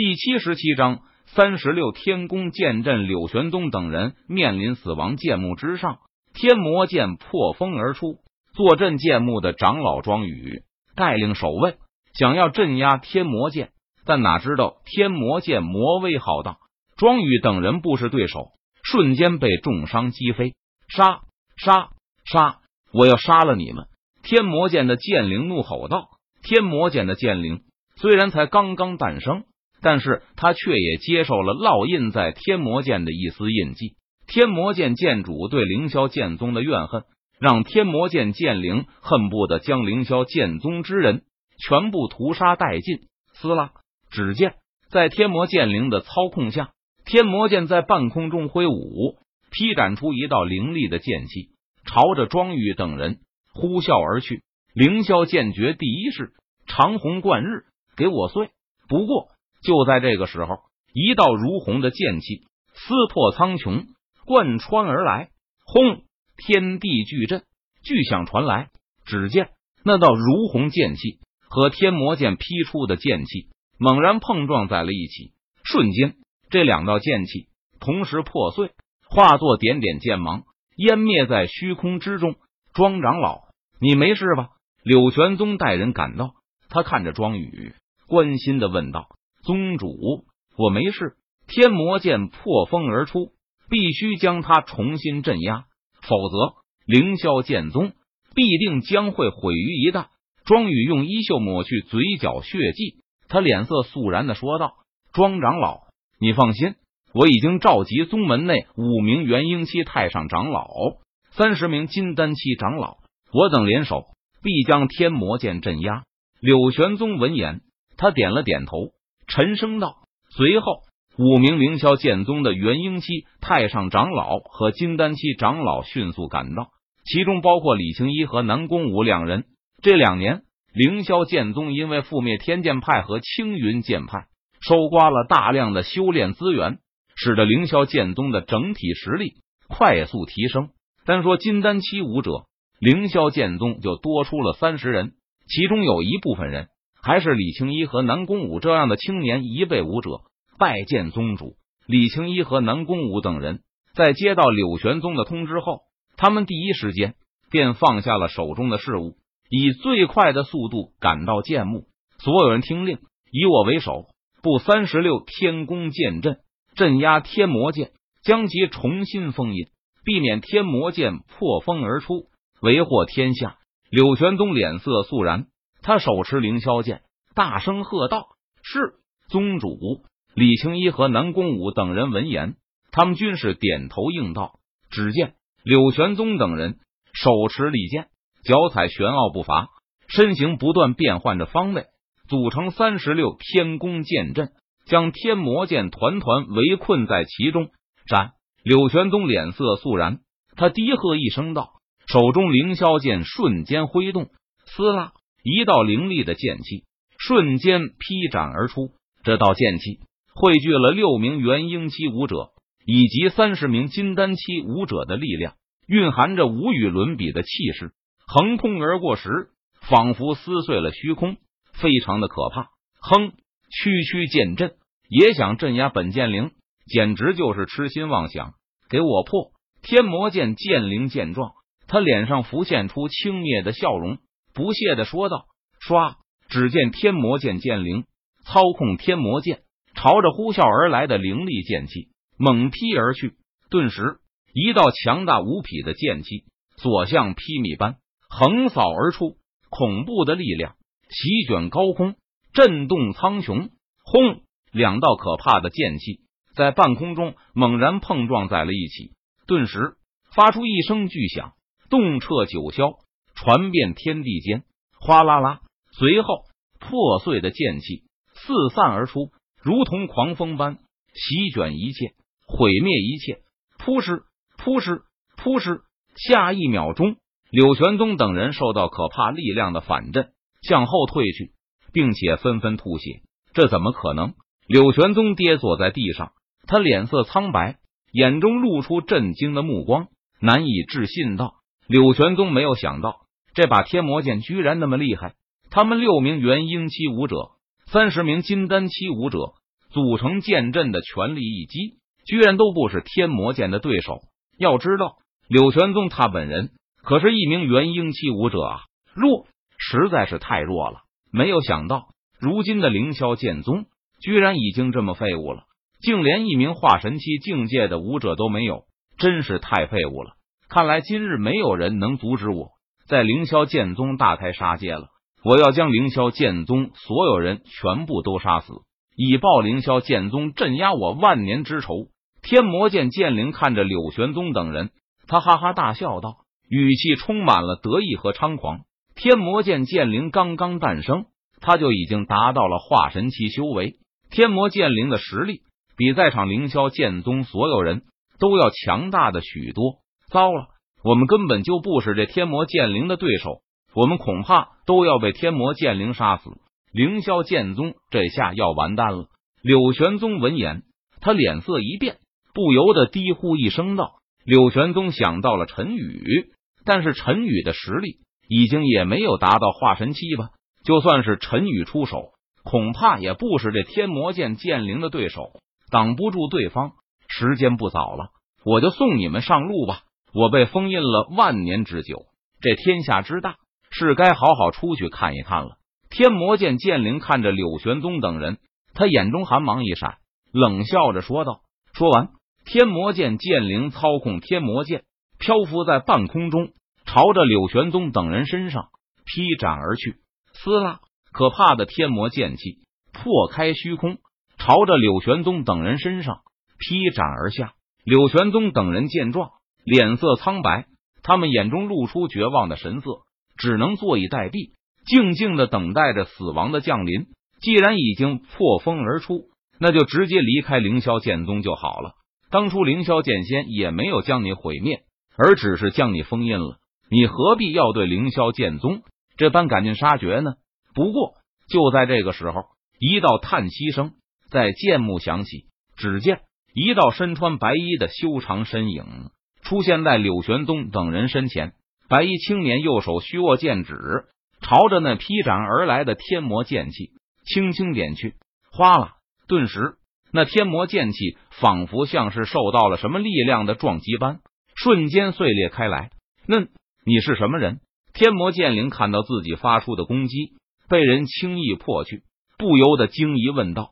第七十七章三十六天宫剑阵，柳玄宗等人面临死亡剑幕之上，天魔剑破风而出。坐镇剑幕的长老庄宇带领守卫，想要镇压天魔剑，但哪知道天魔剑魔威浩荡，庄宇等人不是对手，瞬间被重伤击飞。杀杀杀！我要杀了你们！天魔剑的剑灵怒吼道：“天魔剑的剑灵虽然才刚刚诞生。”但是他却也接受了烙印在天魔剑的一丝印记。天魔剑剑主对凌霄剑宗的怨恨，让天魔剑剑灵恨不得将凌霄剑宗之人全部屠杀殆尽。撕拉！只见在天魔剑灵的操控下，天魔剑在半空中挥舞，劈斩出一道凌厉的剑气，朝着庄宇等人呼啸而去。凌霄剑诀第一式：长虹贯日，给我碎！不过。就在这个时候，一道如虹的剑气撕破苍穹，贯穿而来。轰！天地巨震，巨响传来。只见那道如虹剑气和天魔剑劈出的剑气猛然碰撞在了一起，瞬间，这两道剑气同时破碎，化作点点剑芒，湮灭在虚空之中。庄长老，你没事吧？柳玄宗带人赶到，他看着庄宇，关心的问道。宗主，我没事。天魔剑破风而出，必须将他重新镇压，否则凌霄剑宗必定将会毁于一旦。庄宇用衣袖抹去嘴角血迹，他脸色肃然的说道：“庄长老，你放心，我已经召集宗门内五名元婴期太上长老，三十名金丹期长老，我等联手，必将天魔剑镇压。”柳玄宗闻言，他点了点头。沉声道。随后，五名凌霄剑宗的元婴期太上长老和金丹期长老迅速赶到，其中包括李青一和南宫武两人。这两年，凌霄剑宗因为覆灭天剑派和青云剑派，收刮了大量的修炼资源，使得凌霄剑宗的整体实力快速提升。单说金丹期武者，凌霄剑宗就多出了三十人，其中有一部分人。还是李青一和南宫武这样的青年一辈武者拜见宗主。李青一和南宫武等人在接到柳玄宗的通知后，他们第一时间便放下了手中的事物，以最快的速度赶到剑幕。所有人听令，以我为首，布三十六天宫剑阵，镇压天魔剑，将其重新封印，避免天魔剑破风而出，为祸天下。柳玄宗脸色肃然。他手持凌霄剑，大声喝道：“是宗主！”李青一和南宫武等人闻言，他们均是点头应道。只见柳玄宗等人手持利剑，脚踩玄奥步伐，身形不断变换着方位，组成三十六天宫剑阵，将天魔剑团团围困在其中。斩！柳玄宗脸色肃然，他低喝一声道：“手中凌霄剑瞬间挥动，撕拉！”一道凌厉的剑气瞬间劈斩而出，这道剑气汇聚了六名元婴期武者以及三十名金丹期武者的力量，蕴含着无与伦比的气势，横空而过时，仿佛撕碎了虚空，非常的可怕。哼，区区剑阵也想镇压本剑灵，简直就是痴心妄想！给我破！天魔剑剑灵见状，他脸上浮现出轻蔑的笑容。不屑的说道：“唰！只见天魔剑剑灵操控天魔剑，朝着呼啸而来的凌厉剑气猛劈而去。顿时，一道强大无匹的剑气所向披靡般横扫而出，恐怖的力量席卷高空，震动苍穹。轰！两道可怕的剑气在半空中猛然碰撞在了一起，顿时发出一声巨响，动彻九霄。传遍天地间，哗啦啦！随后破碎的剑气四散而出，如同狂风般席卷一切，毁灭一切。扑哧扑哧扑哧！下一秒钟，柳玄宗等人受到可怕力量的反震，向后退去，并且纷纷吐血。这怎么可能？柳玄宗跌坐在地上，他脸色苍白，眼中露出震惊的目光，难以置信道：“柳玄宗没有想到。”这把天魔剑居然那么厉害！他们六名元婴期武者，三十名金丹期武者，组成剑阵的全力一击，居然都不是天魔剑的对手。要知道，柳玄宗他本人可是一名元婴期武者啊，弱实在是太弱了。没有想到，如今的凌霄剑宗居然已经这么废物了，竟连一名化神期境界的武者都没有，真是太废物了。看来今日没有人能阻止我在凌霄剑宗大开杀戒了。我要将凌霄剑宗所有人全部都杀死，以报凌霄剑宗镇压我万年之仇。天魔剑剑灵看着柳玄宗等人，他哈哈大笑道，语气充满了得意和猖狂。天魔剑剑灵刚刚诞生，他就已经达到了化神期修为。天魔剑灵的实力比在场凌霄剑宗所有人都要强大的许多。糟了，我们根本就不是这天魔剑灵的对手。我们恐怕都要被天魔剑灵杀死，凌霄剑宗这下要完蛋了。柳玄宗闻言，他脸色一变，不由得低呼一声道：“柳玄宗想到了陈宇，但是陈宇的实力已经也没有达到化神期吧？就算是陈宇出手，恐怕也不是这天魔剑剑灵的对手，挡不住对方。时间不早了，我就送你们上路吧。我被封印了万年之久，这天下之大。”是该好好出去看一看了。天魔剑剑灵看着柳玄宗等人，他眼中寒芒一闪，冷笑着说道：“说完，天魔剑剑灵操控天魔剑漂浮在半空中，朝着柳玄宗等人身上劈斩而去。撕拉，可怕的天魔剑气破开虚空，朝着柳玄宗等人身上劈斩而下。柳玄宗等人见状，脸色苍白，他们眼中露出绝望的神色。只能坐以待毙，静静的等待着死亡的降临。既然已经破风而出，那就直接离开凌霄剑宗就好了。当初凌霄剑仙也没有将你毁灭，而只是将你封印了。你何必要对凌霄剑宗这般赶尽杀绝呢？不过就在这个时候，一道叹息声在剑幕响起。只见一道身穿白衣的修长身影出现在柳玄宗等人身前。白衣青年右手虚握剑指，朝着那劈斩而来的天魔剑气轻轻点去，哗啦！顿时，那天魔剑气仿佛像是受到了什么力量的撞击般，瞬间碎裂开来。那，你是什么人？天魔剑灵看到自己发出的攻击被人轻易破去，不由得惊疑问道。